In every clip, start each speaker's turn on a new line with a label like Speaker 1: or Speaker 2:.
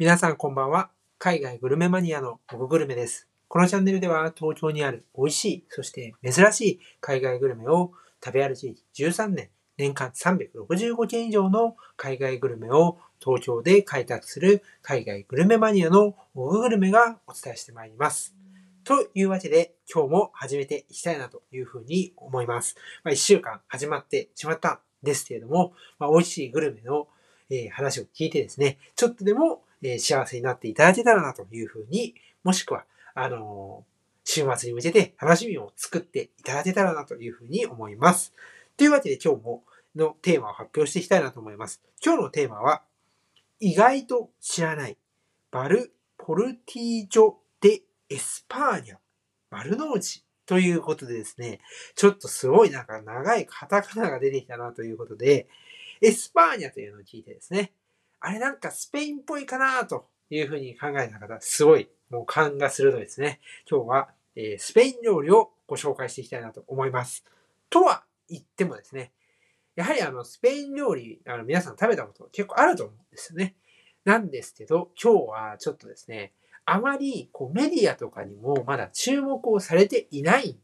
Speaker 1: 皆さんこんばんは。海外グルメマニアのモググルメです。このチャンネルでは東京にある美味しい、そして珍しい海外グルメを食べ歩き13年、年間365件以上の海外グルメを東京で開拓する海外グルメマニアのモググルメがお伝えしてまいります。というわけで今日も始めていきたいなというふうに思います。まあ、1週間始まってしまったんですけれども、まあ、美味しいグルメのえ話を聞いてですね、ちょっとでも、え幸せになっていただけたらなというふうに、もしくは、あの週末に向けて楽しみを作っていただけたらなというふうに思います。というわけで今日ものテーマを発表していきたいなと思います。今日のテーマは、意外と知らない、バル・ポルティージョ・デ・エスパーニャ、丸の内ということでですね、ちょっとすごいなんか長いカタカナが出てきたなということで、エスパーニャというのを聞いてですね、あれなんかスペインっぽいかなというふうに考えた方、すごいもう勘が鋭いですね。今日は、えースペイン料理をご紹介していきたいなと思います。とは言ってもですね、やはりあのスペイン料理、あの皆さん食べたこと結構あると思うんですよね。なんですけど、今日はちょっとですね、あまりこうメディアとかにもまだ注目をされていないん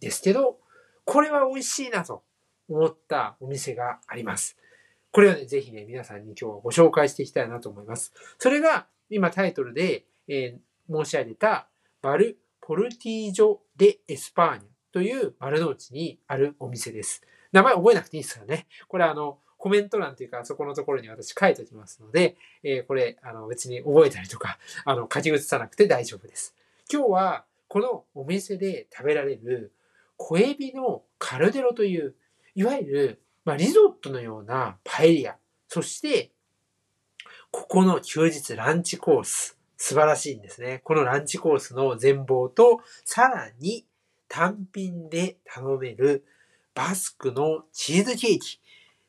Speaker 1: ですけど、これは美味しいなと思ったお店があります。これをね、ぜひね、皆さんに今日はご紹介していきたいなと思います。それが、今タイトルで、えー申し上げた、バル・ポルティージョ・デ・エスパーニャという丸の内にあるお店です。名前覚えなくていいですからね。これあの、コメント欄というか、そこのところに私書いておきますので、えーこれ、あの、別に覚えたりとか、あの、書き写さなくて大丈夫です。今日は、このお店で食べられる、小エビのカルデロという、いわゆる、まあ、リゾットのようなパエリア、そして、ここの休日ランチコース、素晴らしいんですね。このランチコースの全貌と、さらに単品で頼めるバスクのチーズケーキ。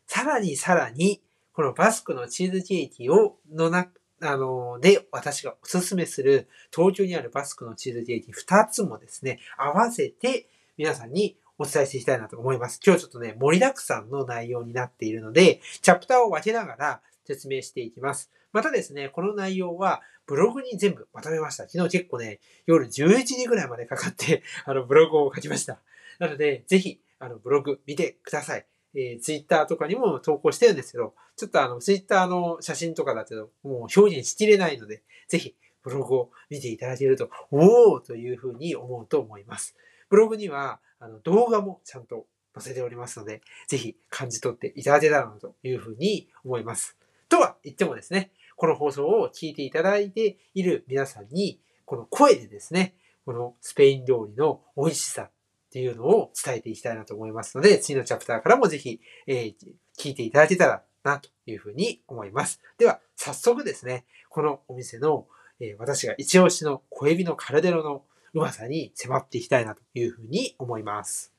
Speaker 1: さらにさらに、このバスクのチーズケーキを、のな、あの、で、私がおすすめする、東京にあるバスクのチーズケーキ2つもですね、合わせて皆さんにお伝えしていきたいなと思います。今日ちょっとね、盛りだくさんの内容になっているので、チャプターを分けながら説明していきます。またですね、この内容はブログに全部まとめました。昨日結構ね、夜11時ぐらいまでかかって、あの、ブログを書きました。なので、ぜひ、あの、ブログ見てください。えー、ツイッターとかにも投稿してるんですけど、ちょっとあの、ツイッターの写真とかだけど、もう表現しきれないので、ぜひ、ブログを見ていただけると、おーというふうに思うと思います。ブログには、あの、動画もちゃんと載せておりますので、ぜひ感じ取っていただけたらなというふうに思います。とは言ってもですね、この放送を聞いていただいている皆さんに、この声でですね、このスペイン料理の美味しさっていうのを伝えていきたいなと思いますので、次のチャプターからもぜひ、えー聞いていただけたらなというふうに思います。では、早速ですね、このお店の、えー私が一押しの小エビのカルデロのうまさに迫っていきたいなというふうに思います。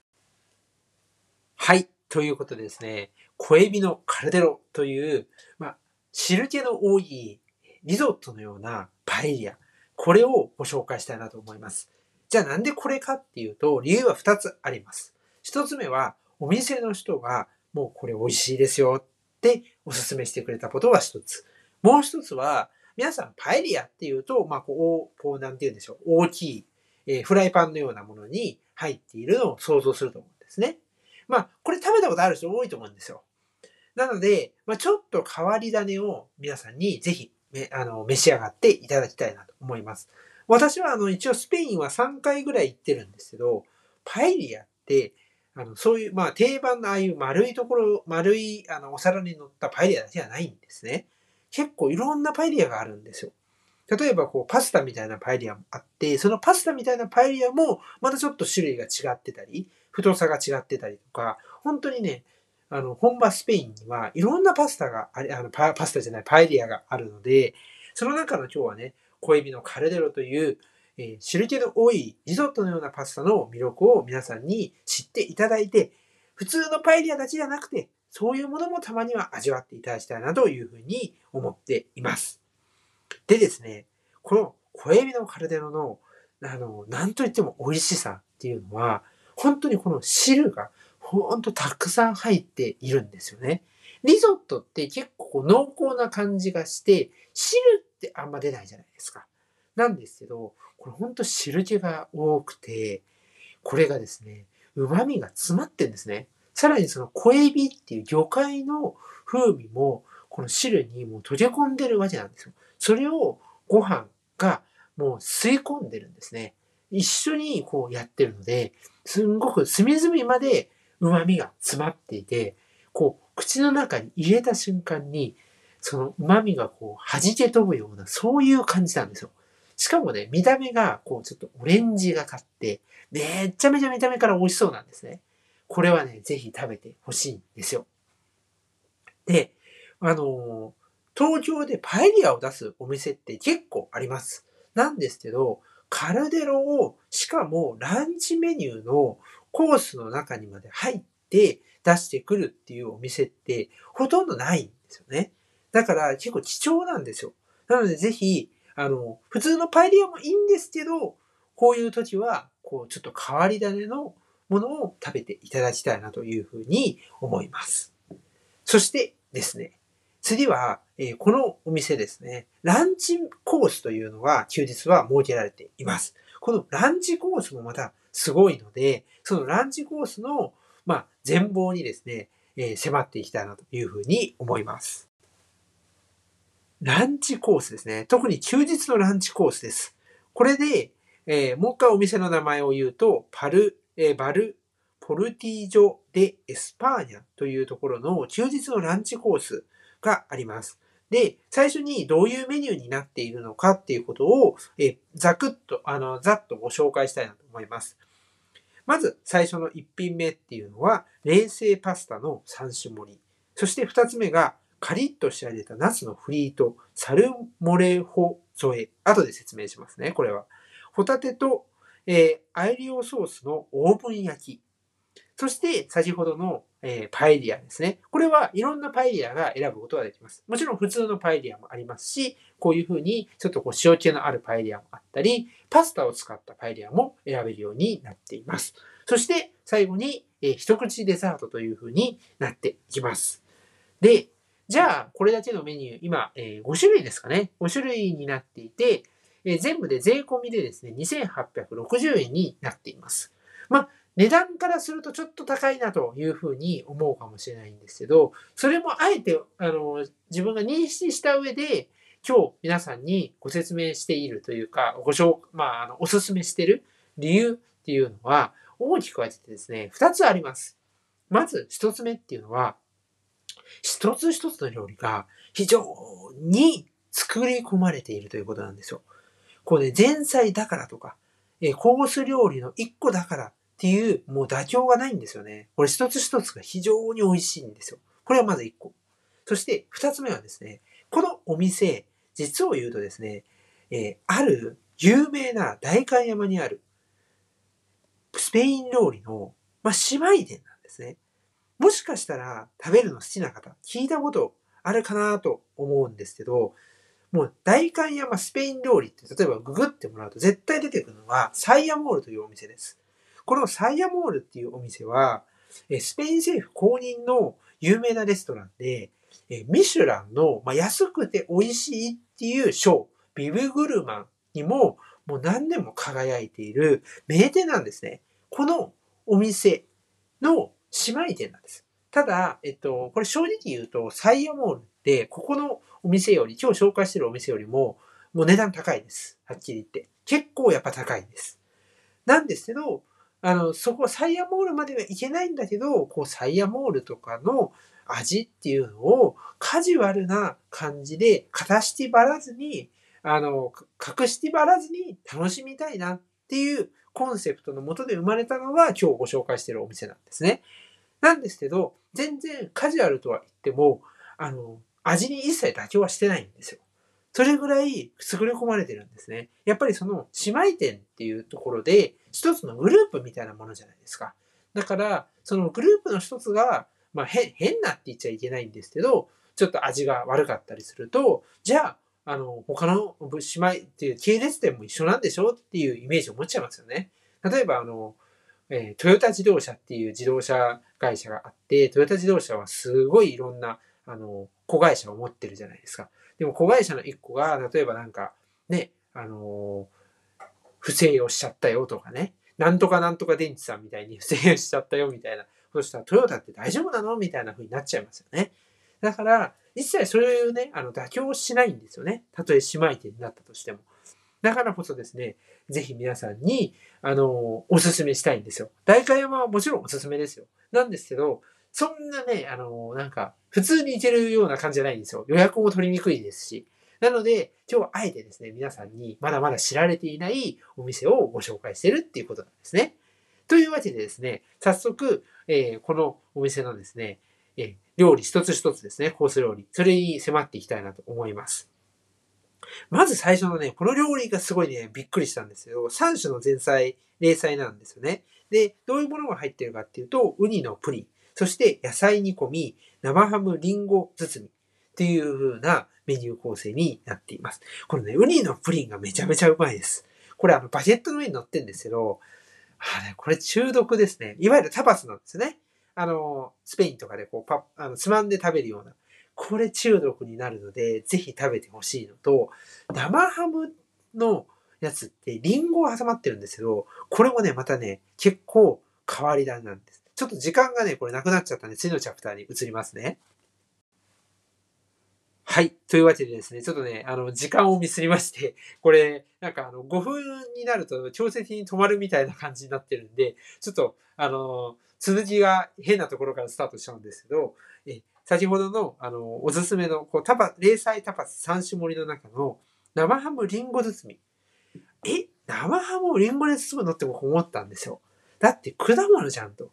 Speaker 1: はい。ということでですね、小エビのカルデロという、まあ、汁気の多いリゾットのようなパエリア。これをご紹介したいなと思います。じゃあなんでこれかっていうと、理由は2つあります。1つ目は、お店の人が、もうこれ美味しいですよっておすすめしてくれたことが1つ。もう1つは、皆さんパエリアっていうと、まあ、こう、こうなんて言うんでしょう。大きい、えフライパンのようなものに入っているのを想像すると思うんですね。まあ、これ食べたことある人多いと思うんですよ。なので、まあ、ちょっと変わり種を皆さんにぜひあの召し上がっていただきたいなと思います。私はあの一応スペインは3回ぐらい行ってるんですけど、パエリアって、あのそういう、まあ定番のああいう丸いところ、丸いあのお皿に乗ったパエリアだけじゃないんですね。結構いろんなパエリアがあるんですよ。例えばこうパスタみたいなパエリアもあって、そのパスタみたいなパエリアもまたちょっと種類が違ってたり、太さが違ってたりとか、本当にね、あの、本場スペインにはいろんなパスタがあれ、あのパ、パスタじゃない、パエリアがあるので、その中の今日はね、小エビのカルデロという、えー汁気の多いリゾットのようなパスタの魅力を皆さんに知っていただいて、普通のパエリアだけじゃなくて、そういうものもたまには味わっていただきたいなというふうに思っています。でですね、この小エビのカルデロの、あの、なんといっても美味しさっていうのは、本当にこの汁がほんとたくさん入っているんですよね。リゾットって結構濃厚な感じがして、汁ってあんま出ないじゃないですか。なんですけど、これほんと汁気が多くて、これがですね、旨味が詰まってんですね。さらにその小エビっていう魚介の風味も、この汁にもう溶け込んでるわけなんですよ。それをご飯がもう吸い込んでるんですね。一緒にこうやってるので、すんごく隅々まで旨味が詰まっていて、こう口の中に入れた瞬間に、その旨味がこう弾け飛ぶような、そういう感じなんですよ。しかもね、見た目がこうちょっとオレンジがかって、めっちゃめちゃ見た目から美味しそうなんですね。これはね、ぜひ食べてほしいんですよ。で、あの東京でパエリアを出すお店って結構あります。なんですけど、カルデロを、しかもランチメニューのコースの中にまで入って出してくるっていうお店ってほとんどないんですよね。だから結構貴重なんですよ。なのでぜひ、あの、普通のパエリアもいいんですけど、こういう時は、こう、ちょっと変わり種のものを食べていただきたいなというふうに思います。そしてですね、次は、えー、このお店ですね、ランチコースというのが休日は設けられています。このランチコースもまたすごいので、そのランチコースの、まあ、全貌にですね、えー、迫っていきたいなというふうに思います。ランチコースですね。特に休日のランチコースです。これで、えー、もう一回お店の名前を言うと、パル、えー、バル、ポルティージョ・デ・エスパーニャというところの休日のランチコースがあります。で、最初にどういうメニューになっているのかっていうことを、えざくっと、あの、ざっとご紹介したいなと思います。まず、最初の1品目っていうのは、冷製パスタの3種盛り。そして2つ目が、カリッと仕上げたナスのフリート、サルモレホ添え。後で説明しますね、これは。ホタテと、えー、アイリオソースのオーブン焼き。そして、先ほどの、えー、パエリアですね。これはいろんなパエリアが選ぶことができます。もちろん普通のパエリアもありますし、こういうふうにちょっとこう塩気のあるパエリアもあったり、パスタを使ったパエリアも選べるようになっています。そして最後に、えー、一口デザートというふうになっていきます。で、じゃあこれだけのメニュー、今、えー、5種類ですかね。5種類になっていて、えー、全部で税込みでですね、2860円になっています。まあ値段からするとちょっと高いなというふうに思うかもしれないんですけど、それもあえて、あの、自分が認識した上で、今日皆さんにご説明しているというか、ご紹介、まあ、あの、おすすめしている理由っていうのは、大きく分けてですね、二つあります。まず一つ目っていうのは、一つ一つの料理が非常に作り込まれているということなんですよ。こうね、前菜だからとか、えコース料理の一個だからっていう、もう妥協がないんですよね。これ一つ一つが非常に美味しいんですよ。これはまず一個。そして二つ目はですね、このお店、実を言うとですね、えー、ある有名な代官山にあるスペイン料理の、まあ、姉妹店なんですね。もしかしたら食べるの好きな方、聞いたことあるかなと思うんですけど、もう代官山スペイン料理って例えばググってもらうと絶対出てくるのはサイヤモールというお店です。このサイヤモールっていうお店は、スペイン政府公認の有名なレストランで、ミシュランの、安くて美味しいっていう賞、ビブグルマンにももう何年も輝いている名店なんですね。このお店の姉妹店なんです。ただ、えっと、これ正直言うと、サイヤモールって、ここのお店より、今日紹介してるお店よりも、もう値段高いです。はっきり言って。結構やっぱ高いです。なんですけど、あの、そこ、サイヤモールまではいけないんだけど、こう、サイヤモールとかの味っていうのをカジュアルな感じで、型してばらずに、あの、隠してばらずに楽しみたいなっていうコンセプトのもとで生まれたのが今日ご紹介しているお店なんですね。なんですけど、全然カジュアルとは言っても、あの、味に一切妥協はしてないんですよ。それぐらい優れ込まれてるんですね。やっぱりその姉妹店っていうところで一つのグループみたいなものじゃないですか。だから、そのグループの一つが、まあ変、変なって言っちゃいけないんですけど、ちょっと味が悪かったりすると、じゃあ、あの、他の姉妹っていう系列店も一緒なんでしょっていうイメージを持っちゃいますよね。例えば、あの、えー、トヨタ自動車っていう自動車会社があって、トヨタ自動車はすごいいろんなあの、子会社を持ってるじゃないですか。でも子会社の1個が、例えばなんか、ね、あの不正をしちゃったよとかね、なんとかなんとか電池さんみたいに不正をしちゃったよみたいなそしたらトヨタって大丈夫なのみたいな風になっちゃいますよね。だから、一切そういうね、あの、妥協しないんですよね。たとえ姉妹店になったとしても。だからこそですね、ぜひ皆さんに、あの、おすすめしたいんですよ。大会山はもちろんおすすめですよ。なんですけど、そんなね、あの、なんか、普通に行けるような感じじゃないんですよ。予約も取りにくいですし。なので、今日はあえてですね、皆さんにまだまだ知られていないお店をご紹介してるっていうことなんですね。というわけでですね、早速、えー、このお店のですね、えー、料理一つ一つですね、コース料理。それに迫っていきたいなと思います。まず最初のね、この料理がすごいね、びっくりしたんですけど、3種の前菜、例菜なんですよね。で、どういうものが入ってるかっていうと、ウニのプリン、そして野菜煮込み、生ハムリンゴ包みっていう風なメニュー構成になっています。このね、ウニのプリンがめちゃめちゃうまいです。これあの、バゲットの上に乗ってるんですけど、あれ、これ中毒ですね。いわゆるタパスなんですね。あの、スペインとかでこうパあのつまんで食べるような。これ中毒になるので、ぜひ食べてほしいのと、生ハムのやつってリンゴが挟まってるんですけど、これもね、またね、結構変わり種なんです。ちょっと時間がね、これなくなっちゃったんで、次のチャプターに移りますね。はい。というわけでですね、ちょっとね、あの、時間をミスりまして、これ、なんかあの、5分になると強制的に止まるみたいな感じになってるんで、ちょっと、あの、続きが変なところからスタートしちゃうんですけど、え先ほどの、あの、おすすめの、こう、タパ、零細タパス3種盛りの中の、生ハムリンゴ包み。え生ハムをリンゴで包むのって僕思ったんですよ。だって果物じゃんと。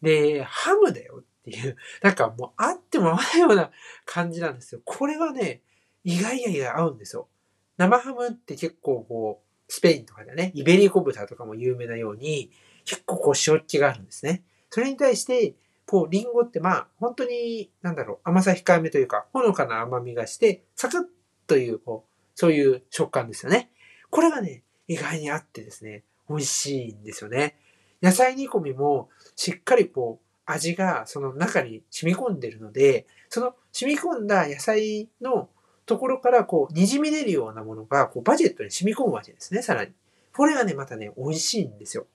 Speaker 1: で、ハムだよっていう、なんかもうあっても合わないような感じなんですよ。これはね、意外や意外合うんですよ。生ハムって結構こう、スペインとかでね、イベリコ豚とかも有名なように、結構こう塩っ気があるんですね。それに対して、こう、リンゴってまあ、本当に、なんだろう、甘さ控えめというか、ほのかな甘みがして、サクッという、こう、そういう食感ですよね。これがね、意外にあってですね、美味しいんですよね。野菜煮込みも、しっかりこう、味がその中に染み込んでるので、その染み込んだ野菜のところからこう、滲み出るようなものが、こう、バジェットに染み込むわけですね、さらに。これがね、またね、美味しいんですよ。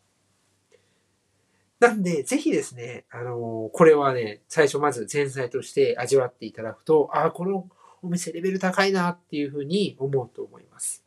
Speaker 1: なんで、ぜひですね、あのー、これはね、最初まず前菜として味わっていただくと、ああ、このお店レベル高いなっていうふうに思うと思います。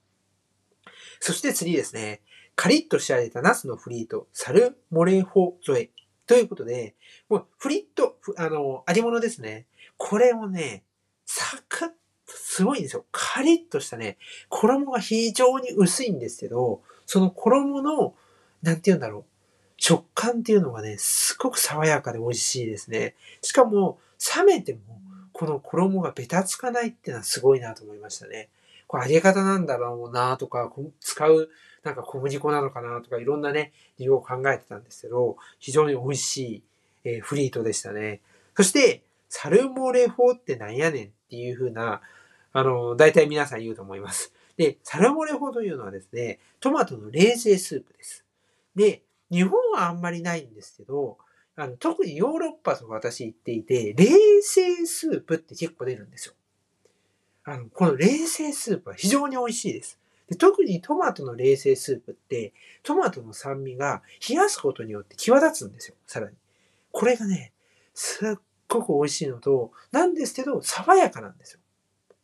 Speaker 1: そして次ですね、カリッと仕上げたナスのフリート、サルモレホ添えということで、もうフリット、あの、ありものですね。これをね、サクッとすごいんですよ。カリッとしたね、衣が非常に薄いんですけど、その衣の、なんて言うんだろう。食感っていうのがね、すごく爽やかで美味しいですね。しかも、冷めても、この衣がベタつかないっていうのはすごいなと思いましたね。これ揚げ方なんだろうなとか、使うなんか小麦粉なのかなとかいろんなね、理由を考えてたんですけど、非常に美味しい、えー、フリートでしたね。そして、サルモレ法ってなんやねんっていう風な、あの、大体皆さん言うと思います。で、サルモレ法というのはですね、トマトの冷製スープです。で、日本はあんまりないんですけど、あの特にヨーロッパとか私行っていて、冷製スープって結構出るんですよ。あの、この冷製スープは非常に美味しいです。で特にトマトの冷製スープって、トマトの酸味が冷やすことによって際立つんですよ、さらに。これがね、すっごく美味しいのと、なんですけど、爽やかなんですよ。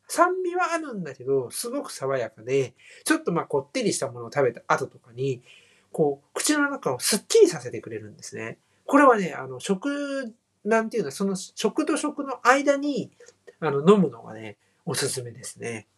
Speaker 1: 酸味はあるんだけど、すごく爽やかで、ちょっとまあこってりしたものを食べた後とかに、こう、口の中をスッキリさせてくれるんですね。これはね、あの、食、なんていうのは、その食と食の間に、あの、飲むのがね、おすすめですね。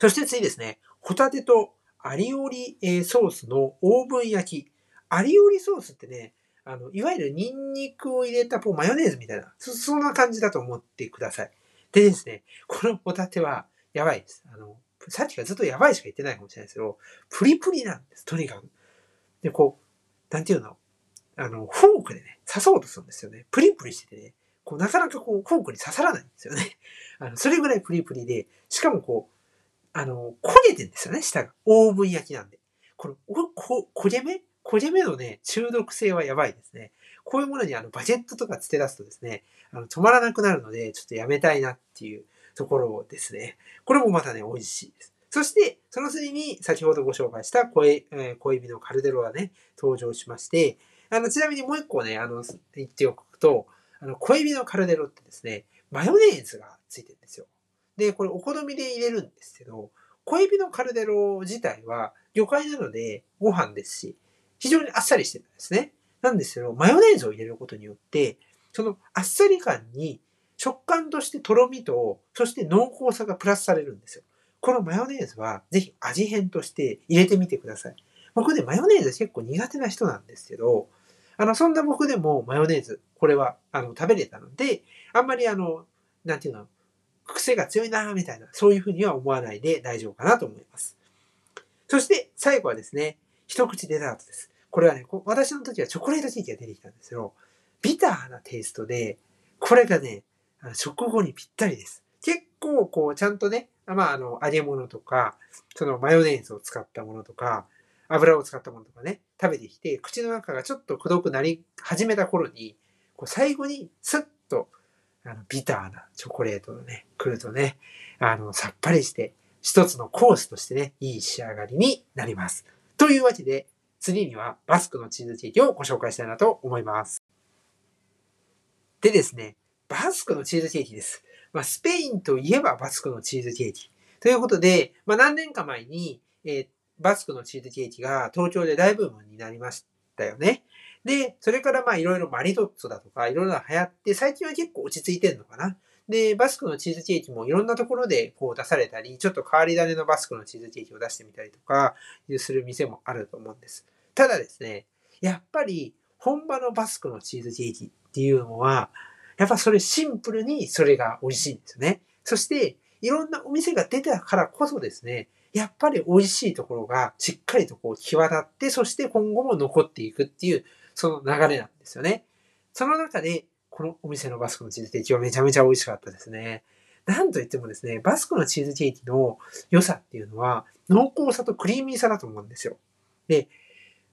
Speaker 1: そして次ですね、ホタテとアリオリソースのオーブン焼き。アリオリソースってね、あの、いわゆるニンニクを入れたこうマヨネーズみたいな、そ、そんな感じだと思ってください。でですね、このホタテはやばいです。あの、さっきからずっとやばいしか言ってないかもしれないですけど、プリプリなんです、とにかく。で、こう、なんていうの？あの、フォークでね、刺そうとするんですよね。プリプリしててね、こう、なかなかこう、フォークに刺さらないんですよね。あの、それぐらいプリプリで、しかもこう、あの、焦げてんですよね、下が。オーブン焼きなんで。この、こ、焦げ目？焦げ目のね、中毒性はやばいですね。こういうものにあのバジェットとかつけ出すとですね、あの止まらなくなるので、ちょっとやめたいなっていうところですね。これもまたね、美味しいです。そして、その次に先ほどご紹介した小え小エビのカルデロがね、登場しまして、あの、ちなみにもう一個ね、あの、言っておくと、あの、小エビのカルデロってですね、マヨネーズがついてるんですよ。で、これお好みで入れるんですけど、小エビのカルデロ自体は魚介なのでご飯ですし、非常にあっさりしてるんですね。なんですけど、マヨネーズを入れることによって、そのあっさり感に食感としてとろみと、そして濃厚さがプラスされるんですよ。このマヨネーズはぜひ味変として入れてみてください。僕ね、マヨネーズ結構苦手な人なんですけど、あの、そんな僕でもマヨネーズ、これは、あの、食べれたので、あんまりあの、なんていうの、癖が強いなみたいな、そういうふうには思わないで大丈夫かなと思います。そして最後はですね、一口デザートです。これはね、私の時はチョコレートケーキが出てきたんですよ。ビターなテイストで、これがね、食後にぴったりです。結構こう、ちゃんとね、まあ、あの、揚げ物とか、そのマヨネーズを使ったものとか、油を使ったものとかね、食べてきて、口の中がちょっとくどくなり始めた頃に、こう最後にスッと、あの、ビターなチョコレートがね、来るとね、あの、さっぱりして、一つのコースとしてね、いい仕上がりになります。というわけで、次にはバスクのチーズケーキをご紹介したいなと思います。でですね、バスクのチーズケーキです。まあ、スペインといえばバスクのチーズケーキ。ということで、まあ、何年か前に、えー、バスクのチーズケーキが東京で大ブームになりましたよね。で、それからまあいろいろマリトッツォだとかいろいろ流行って、最近は結構落ち着いてるのかな。で、バスクのチーズケーキもいろんなところでこう出されたり、ちょっと変わり種のバスクのチーズケーキを出してみたりとか、する店もあると思うんです。ただですね、やっぱり本場のバスクのチーズケーキっていうのは、やっぱそれシンプルにそれが美味しいんですよね。そして、いろんなお店が出たからこそですね、やっぱり美味しいところがしっかりとこう際立って、そして今後も残っていくっていう、その流れなんですよね。その中で、このお店のバスクのチーズケーキはめちゃめちゃ美味しかったですね。なんといってもですね、バスクのチーズケーキの良さっていうのは、濃厚さとクリーミーさだと思うんですよ。で、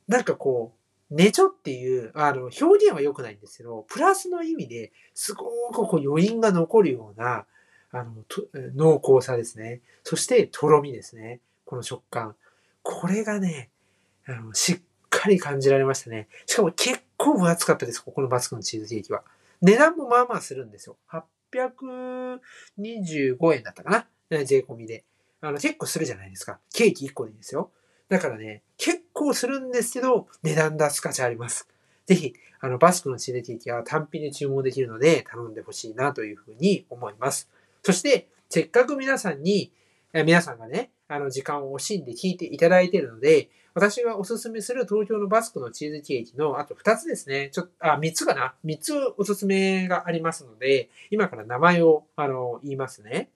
Speaker 1: なんかこう、ねちょっていう、あの、表現は良くないんですけど、プラスの意味ですごくこう余韻が残るような、あの、濃厚さですね。そして、とろみですね。この食感。これがね、あの、しっかり感じられましたね。しかも結構分厚かったです。ここのバスクのチーズケーキは。値段もまあまあするんですよ。825円だったかな。税込みで。あの、結構するじゃないですか。ケーキ1個でいいですよ。だからね、結構するんですけど、値段出す価値あります。ぜひ、あの、バスクのチーズケーキは単品で注文できるので頼んでほしいなというふうに思います。そして、せっかく皆さんに、皆さんがね、あの、時間を惜しんで聞いていただいているので、私がおすすめする東京のバスクのチーズケーキの、あと2つですね。ちょっと、あ、3つかな ?3 つおすすめがありますので、今から名前を、あの、言いますね。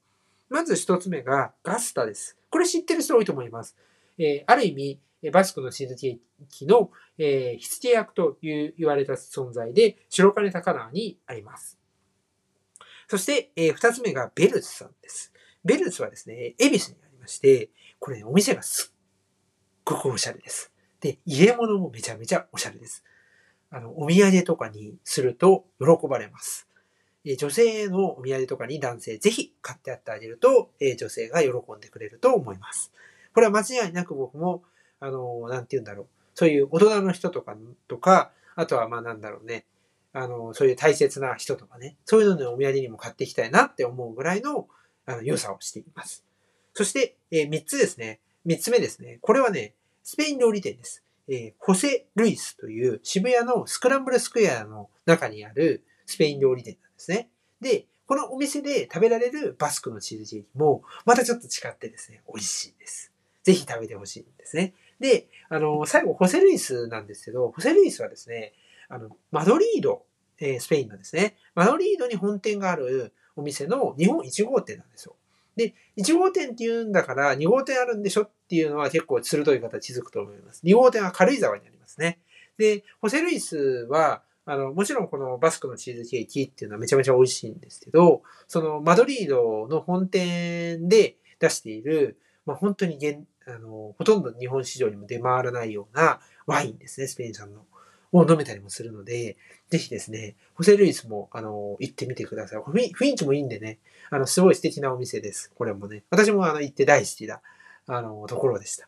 Speaker 1: まず1つ目がガスタです。これ知ってる人多いと思います。えー、ある意味、バスクのチーズケーキの、えー、火付け役という言われた存在で、白金高輪にあります。そして、えー、二つ目がベルツさんです。ベルツはですね、恵比寿にありまして、これ、ね、お店がすっごくおしゃれです。で、入れ物もめちゃめちゃおしゃれです。あの、お土産とかにすると喜ばれます。え女性のお土産とかに男性ぜひ買ってやってあげると、え女性が喜んでくれると思います。これは間違いなく僕も、あの、なんて言うんだろう。そういう大人の人とか、とか、あとはまあなんだろうね。あの、そういう大切な人とかね。そういうのでお土産にも買っていきたいなって思うぐらいの、あの、良さをしています。そして、えー、3つですね。3つ目ですね。これはね、スペイン料理店です。えー、ホセ・ルイスという渋谷のスクランブルスクエアの中にあるスペイン料理店なんですね。で、このお店で食べられるバスクのチーズケーキも、またちょっと違ってですね、美味しいです。ぜひ食べてほしいんですね。で、あの、最後、ホセルイスなんですけど、ホセルイスはですね、あの、マドリード、えー、スペインのですね、マドリードに本店があるお店の日本1号店なんですよ。で、1号店って言うんだから2号店あるんでしょっていうのは結構鋭い形づくと思います。2号店は軽井沢にありますね。で、ホセルイスは、あの、もちろんこのバスクのチーズケーキっていうのはめちゃめちゃ美味しいんですけど、そのマドリードの本店で出している、まあ、本当にあの、ほとんど日本市場にも出回らないようなワインですね、スペイン産の。を飲めたりもするので、ぜひですね、ホセルイスも、あの、行ってみてください。雰囲気もいいんでね、あの、すごい素敵なお店です。これもね。私もあの、行って大好きな、あの、ところでした。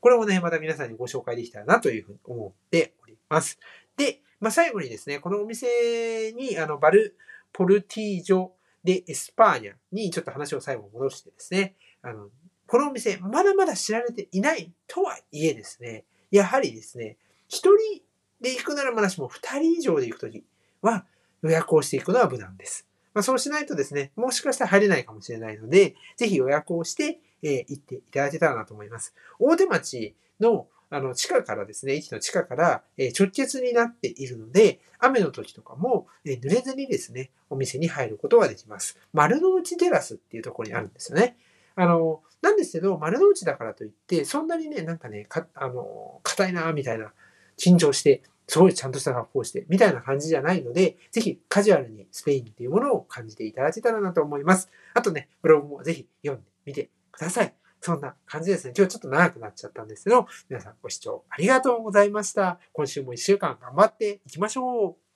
Speaker 1: これもね、また皆さんにご紹介できたらなというふうに思っております。で、まあ、最後にですね、このお店に、あの、バルポルティージョ・デ・エスパーニャにちょっと話を最後戻してですね、あの、このお店、まだまだ知られていないとはいえですね、やはりですね、一人で行くならまだしも二人以上で行くときは予約をしていくのは無難です。まあ、そうしないとですね、もしかしたら入れないかもしれないので、ぜひ予約をして、えー、行っていただけたらなと思います。大手町のあの、地下からですね、駅の地下から、え直結になっているので、雨の時とかも、え濡れずにですね、お店に入ることができます。丸の内テラスっていうところにあるんですよね。あの、なんですけど、丸の内だからといって、そんなにね、なんかね、か、あの、硬いな、みたいな、緊張して、すごいちゃんとした格好をして、みたいな感じじゃないので、ぜひカジュアルにスペインっていうものを感じていただけたらなと思います。あとね、ブログもぜひ読んでみてください。そんな感じですね。今日ちょっと長くなっちゃったんですけど、皆さんご視聴ありがとうございました。今週も一週間頑張っていきましょう。